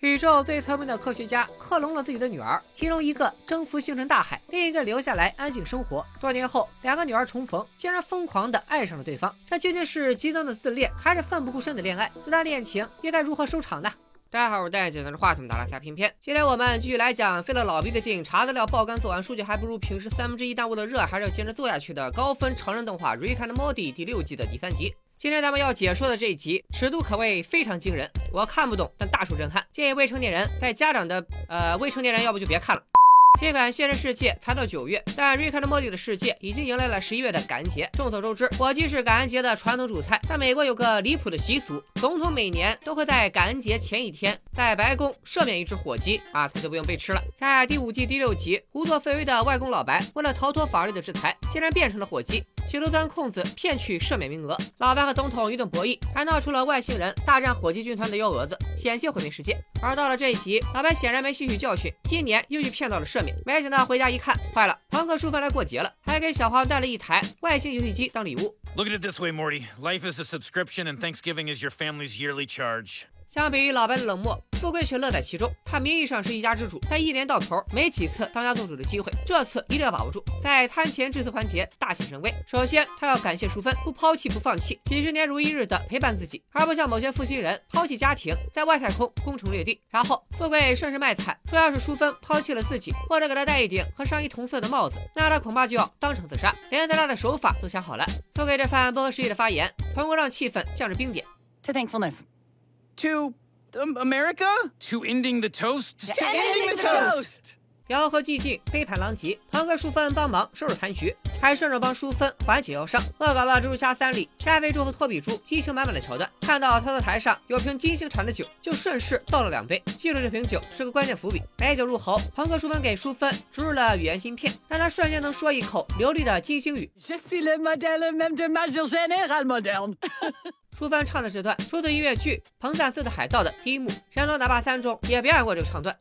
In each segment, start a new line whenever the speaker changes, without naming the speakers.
宇宙最聪明的科学家克隆了自己的女儿，其中一个征服星辰大海，另一个留下来安静生活。多年后，两个女儿重逢，竟然疯狂的爱上了对方。这究竟是极端的自恋，还是奋不顾身的恋爱？这段恋情又该如何收场呢？大家好，我是戴眼镜的话筒，打拉下片片。今天我们继续来讲费了老鼻子劲，查资料爆肝，做完数据还不如平时三分之一耽误的热，还是要坚持做下去的高分成人动画《Rick and Morty》第六季的第三集。今天咱们要解说的这一集尺度可谓非常惊人，我看不懂，但大受震撼。建议未成年人在家长的呃未成年人要不就别看了。尽管现实世界才到九月，但瑞克和莫蒂的世界已经迎来了十一月的感恩节。众所周知，火鸡是感恩节的传统主菜，但美国有个离谱的习俗，总统每年都会在感恩节前一天在白宫赦免一只火鸡啊，他就不用被吃了。在第五季第六集，无作非为的外公老白为了逃脱法律的制裁，竟然变成了火鸡。企图钻空子骗取赦免名额，老白和总统一顿博弈，还闹出了外星人大战火鸡军团的幺蛾子，险些毁灭世界。而到了这一集，老白显然没吸取教训，今年又去骗到了赦免，没想到回家一看，坏了，朋克叔父来过节了，还给小黄带了一台外星游戏机当礼物。
Look at it this way, Morty. Life is a subscription, and Thanksgiving is your family's yearly charge.
相比于老白的冷漠，富贵却乐在其中。他名义上是一家之主，但一年到头没几次当家做主的机会，这次一定要把握住，在餐前致辞环节大显神威。首先，他要感谢淑芬不抛弃不放弃，几十年如一日的陪伴自己，而不像某些负心人抛弃家庭，在外太空攻城略地。然后，富贵顺势卖惨，说要是淑芬抛弃了自己，或者给他戴一顶和上衣同色的帽子，那他恐怕就要当场自杀，连自杀的手法都想好了。富贵这番不合时宜的发言，成功让气氛降至冰点。
To thankfulness.
To um, America?
To ending the toast?
To ending the toast!
辽河寂静，杯盘狼藉。朋克淑芬帮忙收拾残局，还顺手帮淑芬缓解腰伤。恶搞了蜘蛛侠三里加菲猪和托比猪激情满满的桥段。看到操作台上有瓶金星产的酒，就顺势倒了两杯。记住这瓶酒是个关键伏笔。美酒入喉，朋克淑芬给淑芬植入了语言芯片，让她瞬间能说一口流利的金星语。
Je suis le modèle même de major général moderne.
淑芬唱的这段出自音乐剧《彭赞斯的海盗》的第一幕，山东大坝三中也表演过这个唱段。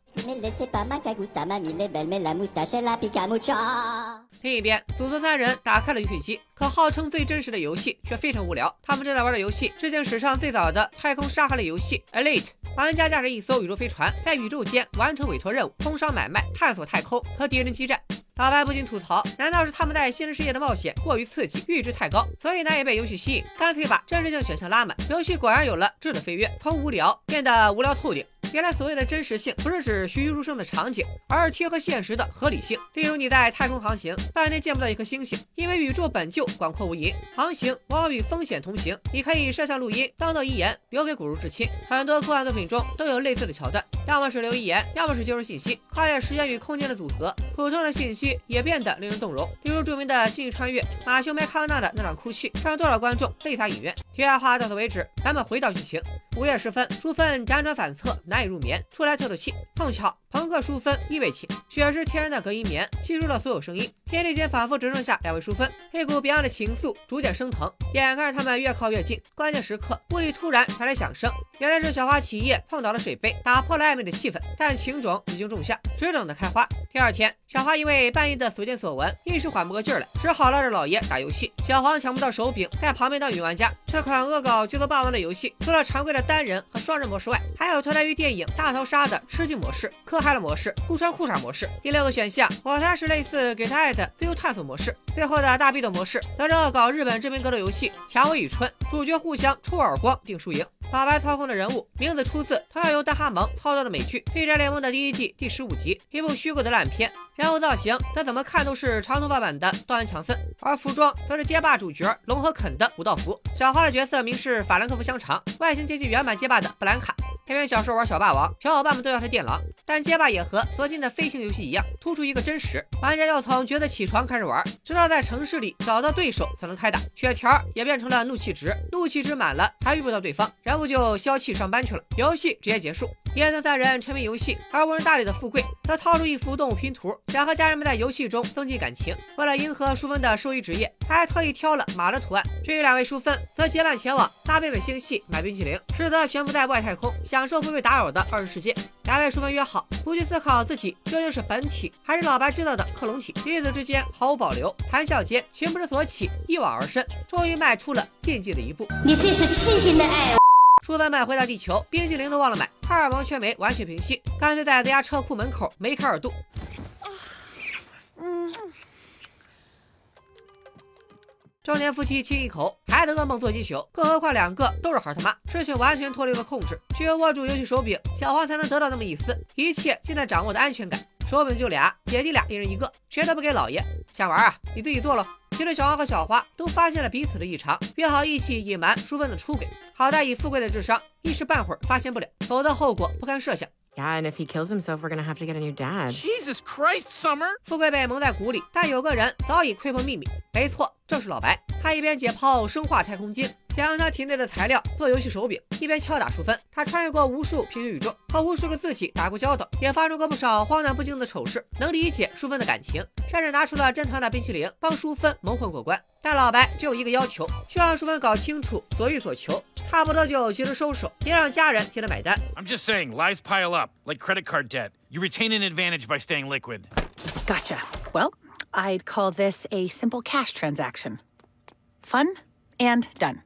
另一边，祖孙三人打开了游戏机，可号称最真实的游戏却非常无聊。他们正在玩的游戏，致敬史上最早的太空沙盒类游戏《Elite》，玩家驾驶一艘宇宙飞船，在宇宙间完成委托任务、通商买卖、探索太空和敌人激战。老白不禁吐槽：难道是他们在现实世界的冒险过于刺激，阈值太高，所以难以被游戏吸引？干脆把真实性选项拉满，游戏果然有了质的飞跃，从无聊变得无聊透顶。原来所谓的真实性，不是指栩栩如生的场景，而是贴合现实的合理性。例如你在太空航行，半天见不到一颗星星，因为宇宙本就广阔无垠，航行往往与风险同行。你可以摄像录音，当做遗言留给骨肉至亲。很多科幻作品中都有类似的桥段，要么是留遗言，要么是接收信息，跨越时间与空间的组合。普通的信息也变得令人动容，例如著名的《星际穿越》，马修麦康纳的那段哭泣，让多少观众泪洒影院。题外话到此为止，咱们回到剧情。午夜时分，淑芬辗转反侧，难以入眠，出来透透气。碰巧朋克淑芬依偎寝，雪是天然的隔音棉，吸收了所有声音。天地间仿佛只剩下两位淑芬，一股别样的情愫逐渐升腾。眼看着他们越靠越近，关键时刻，屋里突然传来响声，原来是小花起夜碰倒了水杯，打破了暧昧的气氛。但情种已经种下，只等着开花。第二天，小花因为半夜的所见所闻，一时缓不过劲来，只好拉着老爷打游戏。小黄抢不到手柄，在旁边当女玩家。这款恶搞节奏霸王的游戏，除了常规的单人和双人模式外，还有脱胎于电影《大逃杀》的吃鸡模式、可开了模式、互穿裤衩模式。第六个选项，我猜是类似给他爱的自由探索模式。最后的大逼斗模式，则是恶搞日本知名格斗游戏《蔷薇与春》，主角互相抽耳光定输赢。老白操控的人物名字出自同样由大哈蒙操刀的美剧《黑战联盟》的第一季第十五集，一部虚构的烂片。人物造型则怎么看都是长头发版的道恩·强森，而服装则是街霸主角龙和肯的武道服。小花的角色名是法兰克福香肠，外形接近原版街霸的布兰卡。偏偏小时候玩小霸王，小伙伴们都叫他电狼。但街霸也和昨天的飞行游戏一样，突出一个真实，玩家要从觉得起床开始玩，直到在城市里找到对手才能开打。血条也变成了怒气值，怒气值满了还遇不到对方，然后就消气上班去了，游戏直接结束。叶子三人沉迷游戏，而无人搭理的富贵则掏出一幅动物拼图，想和家人们在游戏中增进感情。为了迎合淑芬的兽医职业，他还特意挑了马的图案。至于两位淑芬，则结伴前往拉贝贝星系买冰淇淋，实则悬浮在外太空，享受不被打扰的二人世界。两位淑芬约好，不去思考自己究竟是本体还是老白制造的克隆体，彼此之间毫无保留，谈笑间情不知所起，一往而深，终于迈出了禁忌的一步。
你这是痴心的爱。
淑芬们回到地球，冰淇淋都忘了买。荷尔蒙却没完全平息，干脆在自家车库门口梅开二度。中年夫妻亲一口，还得噩梦做几宿，更何况两个都是孩他妈，事情完全脱离了控制。只有握住游戏手柄，小黄才能得到那么一丝一切尽在掌握的安全感。手柄就俩，姐弟俩一人一个，谁都不给老爷。想玩啊？你自己做喽。其实小花和小花都发现了彼此的异常，约好一起隐瞒淑芬的出轨。好在以富贵的智商，一时半会儿发现不了，否则后果不堪设想。
Yeah, and if he kills himself, we're gonna have to get a new dad.
Jesus Christ, Summer!
富贵被蒙在鼓里，但有个人早已窥破秘密。没错，正是老白。他一边解剖生化太空精，想用他体内的材料做游戏手柄，一边敲打淑芬。他穿越过无数平行宇宙，和无数个自己打过交道，也发生过不少荒诞不经的丑事，能理解淑芬的感情，甚至拿出了珍藏的冰淇淋帮淑芬蒙混过关。但老白只有一个要求，需要淑芬搞清楚所欲所求。差不多就及时收手，别让家人替他买单。
I'm just saying, lies pile up, like credit card debt. You retain an advantage by staying liquid.
Gotcha. Well, I'd call this a simple cash transaction. Fun and done.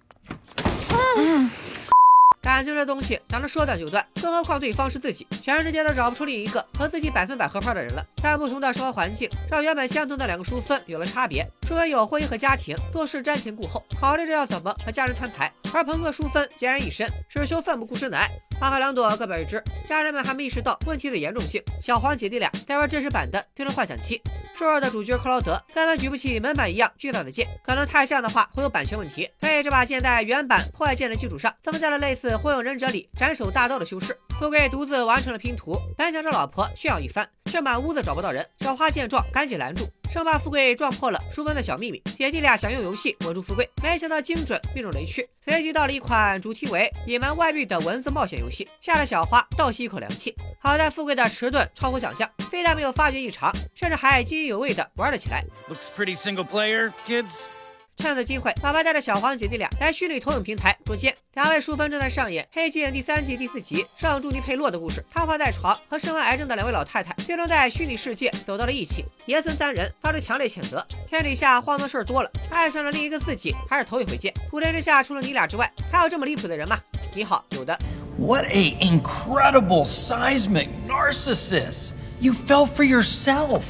感情这东西哪能说断就断？更何况对方是自己，全世界都找不出另一个和自己百分百合拍的人了。但不同的生活环境让原本相同的两个淑芬有了差别。淑芬有婚姻和家庭，做事瞻前顾后，考虑着要怎么和家人摊牌；而朋克淑芬孑然一身，只求奋不顾身的爱。阿克两朵，各表一枝。家人们还没意识到问题的严重性。小黄姐弟俩在玩真实版的《最终幻想七》，瘦弱的主角克劳德根本举不起门板一样巨大的剑，可能太像的话会有版权问题。所以这把剑在原版破坏剑的基础上，增加了类似。火影忍者里斩首大刀的修饰，富贵独自完成了拼图，本想着老婆炫耀一番，却满屋子找不到人。小花见状，赶紧拦住，生怕富贵撞破了淑芬的小秘密。姐弟俩想用游戏稳住富贵，没想到精准命中雷区。随即到了一款主题为隐瞒外遇的文字冒险游戏，吓得小花倒吸一口凉气。好在富贵的迟钝超乎想象，非但没有发觉异常，甚至还津津有味的玩了起来。
Looks pretty single player, kids.
趁此机会，老白带着小黄姐弟俩来虚拟投影平台捉奸。两位淑芬正在上演《黑镜》第三季第四集圣朱尼佩洛的故事。瘫痪在床和身患癌症的两位老太太，最终在虚拟世界走到了一起。爷孙三人发出强烈谴责：天底下荒唐事儿多了，爱上了另一个自己还是头一回见。普天之下，除了你俩之外，还有这么离谱的人吗？你好，有的。
What a incredible seismic narcissist! You fell for yourself.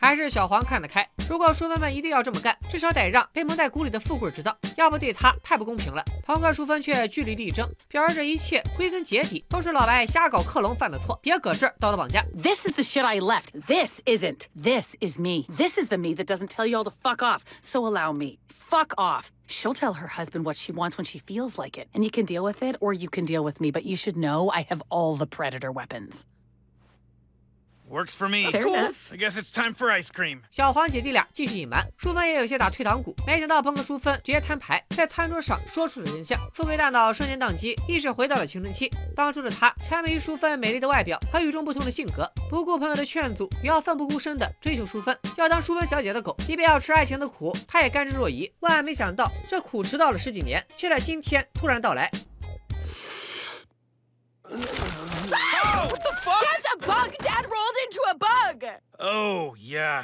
还是小黄看得开。如果淑芬们一定要这么干，至少得让被蒙在鼓里的富贵知道，要不对他太不公平了。朋克淑芬却据理力争，表示这一切归根结底都是老白瞎搞克隆犯的错，别搁这儿道德绑架。
This is the shit I left. This isn't. This is me. This is the me that doesn't tell you all to fuck off. So allow me. Fuck off. She'll tell her husband what she wants when she feels like it. And you can deal with it or you can deal with me, but you should know I have all the predator weapons.
Works for me.
Fair enough.
I guess it's time for ice cream.
小黄姐弟俩继续隐瞒，淑芬也有些打退堂鼓。没想到朋克淑芬直接摊牌，在餐桌上说出了真相。富贵大脑瞬间宕机，意识回到了青春期。当初的他沉迷于淑芬美丽的外表和与众不同的性格，不顾朋友的劝阻，也要奋不顾身的追求淑芬，要当淑芬小姐的狗，即便要吃爱情的苦，他也甘之若饴。万万没想到，这苦迟到了十几年，却在今天突然到来。
That's a bug! Dad rolled into a bug!
Oh, yeah.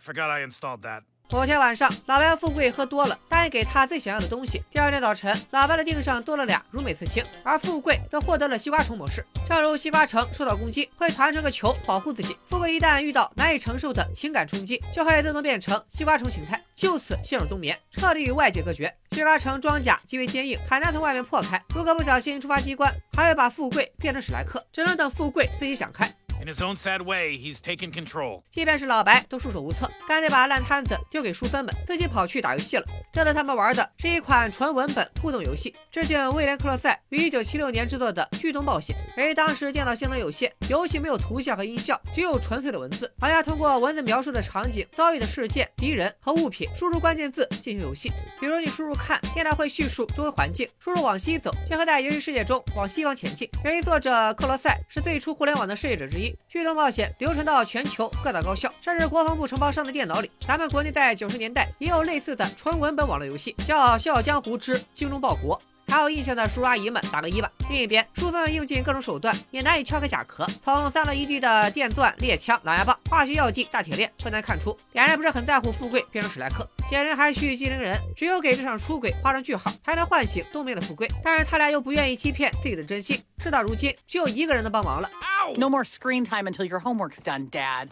Forgot I installed that.
某天晚上，老白和富贵喝多了，答应给他最想要的东西。第二天早晨，老白的腚上多了俩如美刺青，而富贵则获得了西瓜虫模式。正如西瓜城受到攻击会团成个球保护自己，富贵一旦遇到难以承受的情感冲击，就会自动变成西瓜虫形态，就此陷入冬眠，彻底与外界隔绝。西瓜城装甲极为坚硬，很难从外面破开。如果不小心触发机关，还会把富贵变成史莱克。只能等富贵自己想开。
In his own sad way, he's taken control.
即便是老白都束手无策，干脆把烂摊子丢给淑芬们，自己跑去打游戏了。这次他们玩的是一款纯文本互动游戏，致敬威廉·克洛塞于1976年制作的《巨动冒险》。由于当时电脑性能有限，游戏没有图像和音效，只有纯粹的文字，玩家通过文字描述的场景、遭遇的事件、敌人和物品，输入关键字进行游戏。比如你输入“看”，电脑会叙述周围环境；输入“往西走”，就会在游戏世界中往西方前进。由于作者克罗塞是最初互联网的设计者之一，《巨动冒险》流传到全球各大高校，甚至国防部承包商的电脑里。咱们国内在九十年代也有类似的纯文本网络游戏，叫《笑傲江湖之精忠报国》。还有印象的叔叔阿姨们打个一吧。另一边，淑芬用尽各种手段也难以撬开甲壳，从散落一地的电钻、猎枪、狼牙棒、化学药剂、大铁链，不难看出两人不是很在乎富贵变成史莱克。显然还需机灵人，只有给这场出轨画上句号，才能唤醒冬眠的富贵。但是他俩又不愿意欺骗自己的真心，事到如今，只有一个人能帮忙了。
No more screen time until your homework's done, Dad.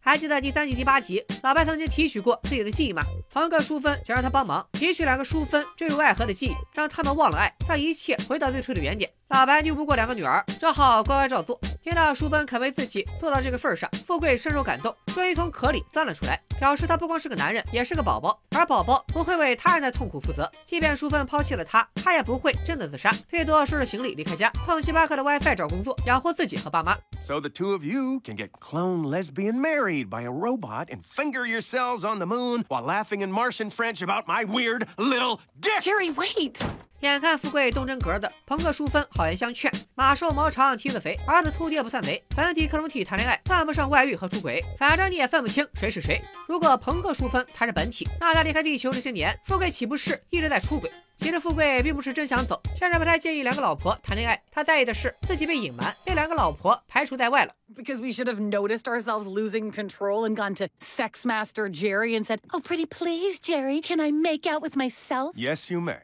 还记得第三季第八集，老白曾经提取过自己的记忆吗？朋友的淑芬想让他帮忙提取两个淑芬坠入爱河的记忆，让他们忘了爱，让一切回到最初的原点。老白拗不过两个女儿，只好乖乖照做。听到淑芬肯为自己做到这个份上，富贵深受感动，终于从壳里钻了出来，表示他不光是个男人，也是个宝宝，而宝宝不会为他人的痛苦负责。即便淑芬抛弃了他，他也不会真的自杀，最多收拾行李离开家，碰星巴克的 WiFi 找工作，养活自己和爸妈。
So the two of you can get clone lesbian married by a robot and finger yourselves on the moon while laughing in Martian French about my weird little dick.
Jerry, wait!
眼看富贵动真格的，朋克淑芬好言相劝：马瘦毛长蹄子肥，儿子秃爹不算贼。本体克隆体谈恋爱算不上外遇和出轨，反正你也分不清谁是谁。如果朋克淑芬才是本体，那他离开地球这些年，富贵岂不是一直在出轨？其实富贵并不是真想走，甚至不太介意两个老婆谈恋爱，他在意的是自己被隐瞒，被两个老婆排除在外了。
Because we should have noticed ourselves losing control and gone to Sex Master Jerry and said, Oh, pretty please, Jerry, can I make out with myself?
Yes, you may.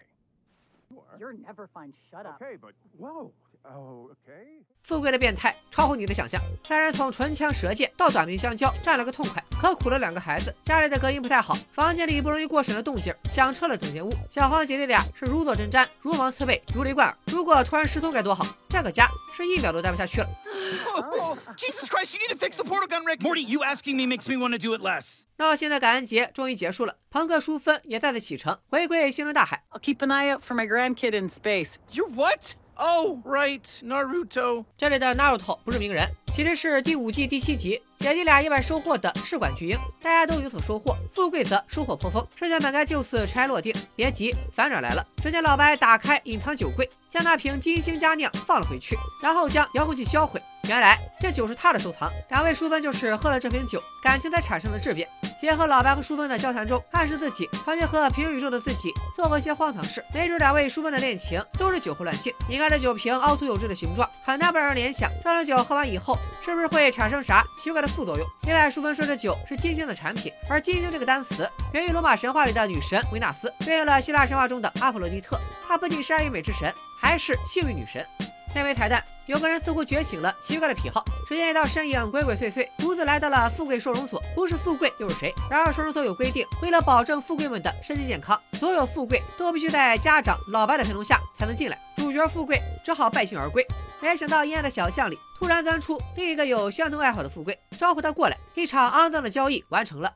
You're never fine. Shut up.
Okay, but whoa. ok
富贵的变态超乎你的想象。三人从唇枪舌剑到短兵相交战了个痛快可苦了两个孩子。家里的隔音不太好房间里不容易过审的动静响彻了整间屋。小黄姐弟俩是如坐针毡如芒刺背如雷贯耳。如果突然失踪该多好！这个家是一秒都待不下去了。
Jesus christ you need to fix the portal gun
you asking me makes me want to do it less.
到现在感恩节终于结束了朋克淑芬也再次启程回归星辰大海。
I'll keep an eye out for my grandkid in space.
You what? Oh, right, Naruto.
这里的 Naruto 不是鸣人，其实是第五季第七集姐弟俩意外收获的试管巨婴。大家都有所收获，富贵则收获颇丰，事情本该就此尘埃落定。别急，反转来了。只见老白打开隐藏酒柜，将那瓶金星佳酿放了回去，然后将遥控器销毁。原来这酒是他的收藏，两位淑芬就是喝了这瓶酒，感情才产生了质变。结合老白和淑芬的交谈中，暗示自己曾经和平行宇宙的自己做过一些荒唐事。没准两位淑芬的恋情都是酒后乱性。你看这酒瓶凹凸有致的形状，很难不让人联想，这种酒喝完以后是不是会产生啥奇怪的副作用？另外，淑芬说这酒是金星的产品，而金星这个单词源于罗马神话里的女神维纳斯，对应了希腊神话中的阿佛洛狄特。她不仅是爱与美之神，还是幸运女神。片尾彩蛋，有个人似乎觉醒了奇怪的癖好。只见一道身影鬼鬼祟祟，独自来到了富贵收容所。不是富贵又是谁？然而收容所有规定，为了保证富贵们的身体健康，所有富贵都必须在家长老白的陪同下才能进来。主角富贵只好败兴而归。没想到阴暗的小巷里突然钻出另一个有相同爱好的富贵，招呼他过来。一场肮脏的交易完成了。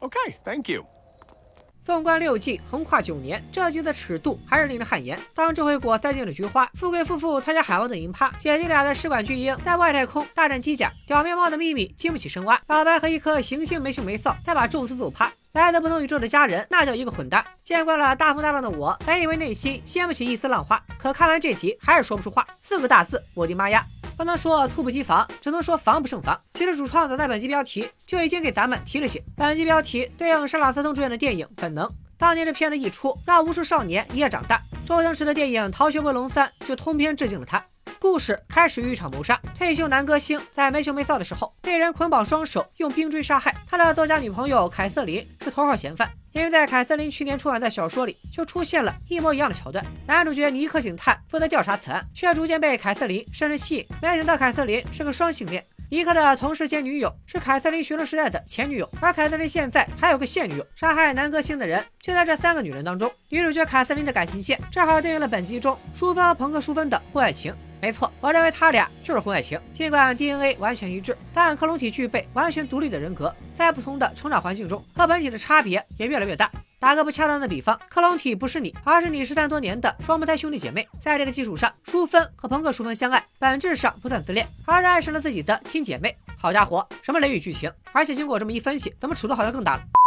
，OK，Thank you.
纵观六季，横跨九年，这集的尺度还是令人汗颜。当智慧果塞进了菊花，富贵夫妇参加海王的银趴，姐弟俩的试管巨婴在外太空大战机甲，表面貌的秘密经不起深挖。老白和一颗行星没羞没臊，再把宙斯揍趴。来自不同宇宙的家人，那叫一个混蛋。见惯了大风大浪的我，本以为内心掀不起一丝浪花，可看完这集还是说不出话。四个大字：我的妈呀！不能说猝不及防，只能说防不胜防。其实主创早在本集标题就已经给咱们提了醒，本集标题对应沙朗斯通主演的电影《本能》。当年这片子一出，让无数少年一夜长大。周星驰的电影《逃学威龙三》就通篇致敬了他。故事开始于一场谋杀，退休男歌星在没羞没臊的时候被人捆绑双手，用冰锥杀害。他的作家女朋友凯瑟琳是头号嫌犯，因为在凯瑟琳去年出版的小说里就出现了一模一样的桥段。男主角尼克警探负责调查此案，却逐渐被凯瑟琳深深吸引。没想到凯瑟琳是个双性恋。尼克的同事兼女友是凯瑟琳学生时代的前女友，而凯瑟琳现在还有个现女友。杀害男歌星的人就在这三个女人当中。女主角凯瑟琳的感情线正好对应了本集中淑芬和朋克淑芬的婚外情。没错，我认为他俩就是婚外情。尽管 DNA 完全一致，但克隆体具备完全独立的人格，在不同的成长环境中，和本体的差别也越来越大。打个不恰当的比方，克隆体不是你，而是你失散多年的双胞胎兄弟姐妹。在这个基础上，淑芬和朋克淑芬相爱，本质上不算自恋，而是爱上了自己的亲姐妹。好家伙，什么雷雨剧情！而且经过这么一分析，咱们尺度好像更大了。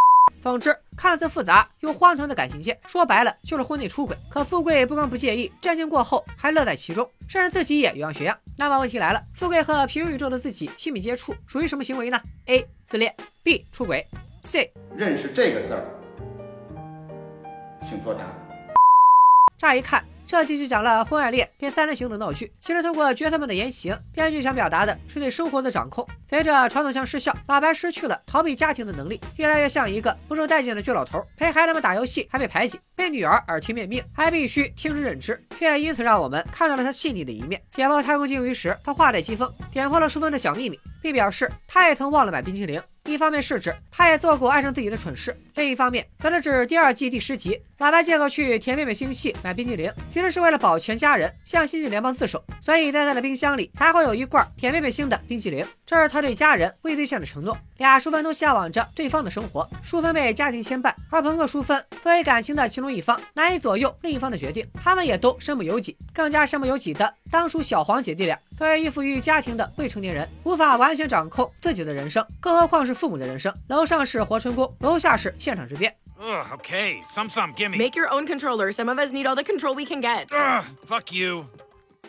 总之，看似复杂又荒唐的感情线，说白了就是婚内出轨。可富贵不光不介意，震惊过后还乐在其中，甚至自己也有样学样。那么问题来了，富贵和平行宇宙的自己亲密接触属于什么行为呢？A. 自恋，B. 出轨，C.
认识这个字儿，请作答。
乍一看。这期就讲了婚外恋变三人行的闹剧，其实通过角色们的言行，编剧想表达的是对生活的掌控。随着传统腔失效，老白失去了逃避家庭的能力，越来越像一个不受待见的倔老头。陪孩子们打游戏还被排挤，被女儿耳提面命还必须听之任之，却因此让我们看到了他细腻的一面。解放太空鲸鱼时，他话带讥讽，点破了淑芬的小秘密，并表示他也曾忘了买冰淇淋。一方面是指他也做过爱上自己的蠢事，另一方面则是指第二季第十集，老白借口去甜妹妹星系买冰激凌，其实是为了保全家人，向星际联邦自首，所以在他的冰箱里才会有一罐甜妹妹星的冰激凌，这是他对家人、未兑现的承诺。俩淑芬都向往着对方的生活，淑芬被家庭牵绊，而朋克淑芬作为感情的其中一方，难以左右另一方的决定。他们也都身不由己，更加身不由己的当属小黄姐弟俩，作为依附于家庭的未成年人，无法完全掌控自己的人生，更何况是父母的人生。楼上是活春宫，楼下是现场之变。
Ugh, okay. Some some, gimme.
Make your own controller. Some of us need all the control we can get.
Ugh, fuck you.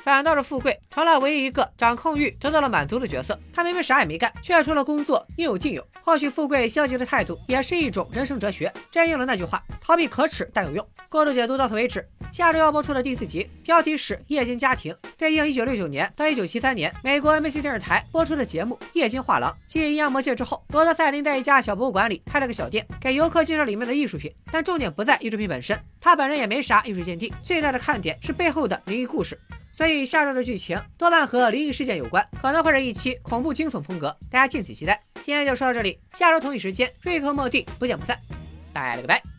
反倒是富贵成了唯一一个掌控欲得到了满足的角色。他明明啥也没干，却除了工作应有尽有。或许富贵消极的态度也是一种人生哲学。真应了那句话：逃避可耻但有用。过度解读到此为止。下周要播出的第四集，标题是《夜间家庭》，对应1969年到1973年美国 NBC 电视台播出的节目《夜间画廊》。继《阴阳魔界》之后，罗德赛林在一家小博物馆里开了个小店，给游客介绍里面的艺术品。但重点不在艺术品本身，他本人也没啥艺术鉴定。最大的看点是背后的灵异故事。所以下周的剧情多半和灵异事件有关，可能会是一期恐怖惊悚风格，大家敬请期待。今天就说到这里，下周同一时间，瑞克莫蒂不见不散，拜了个拜。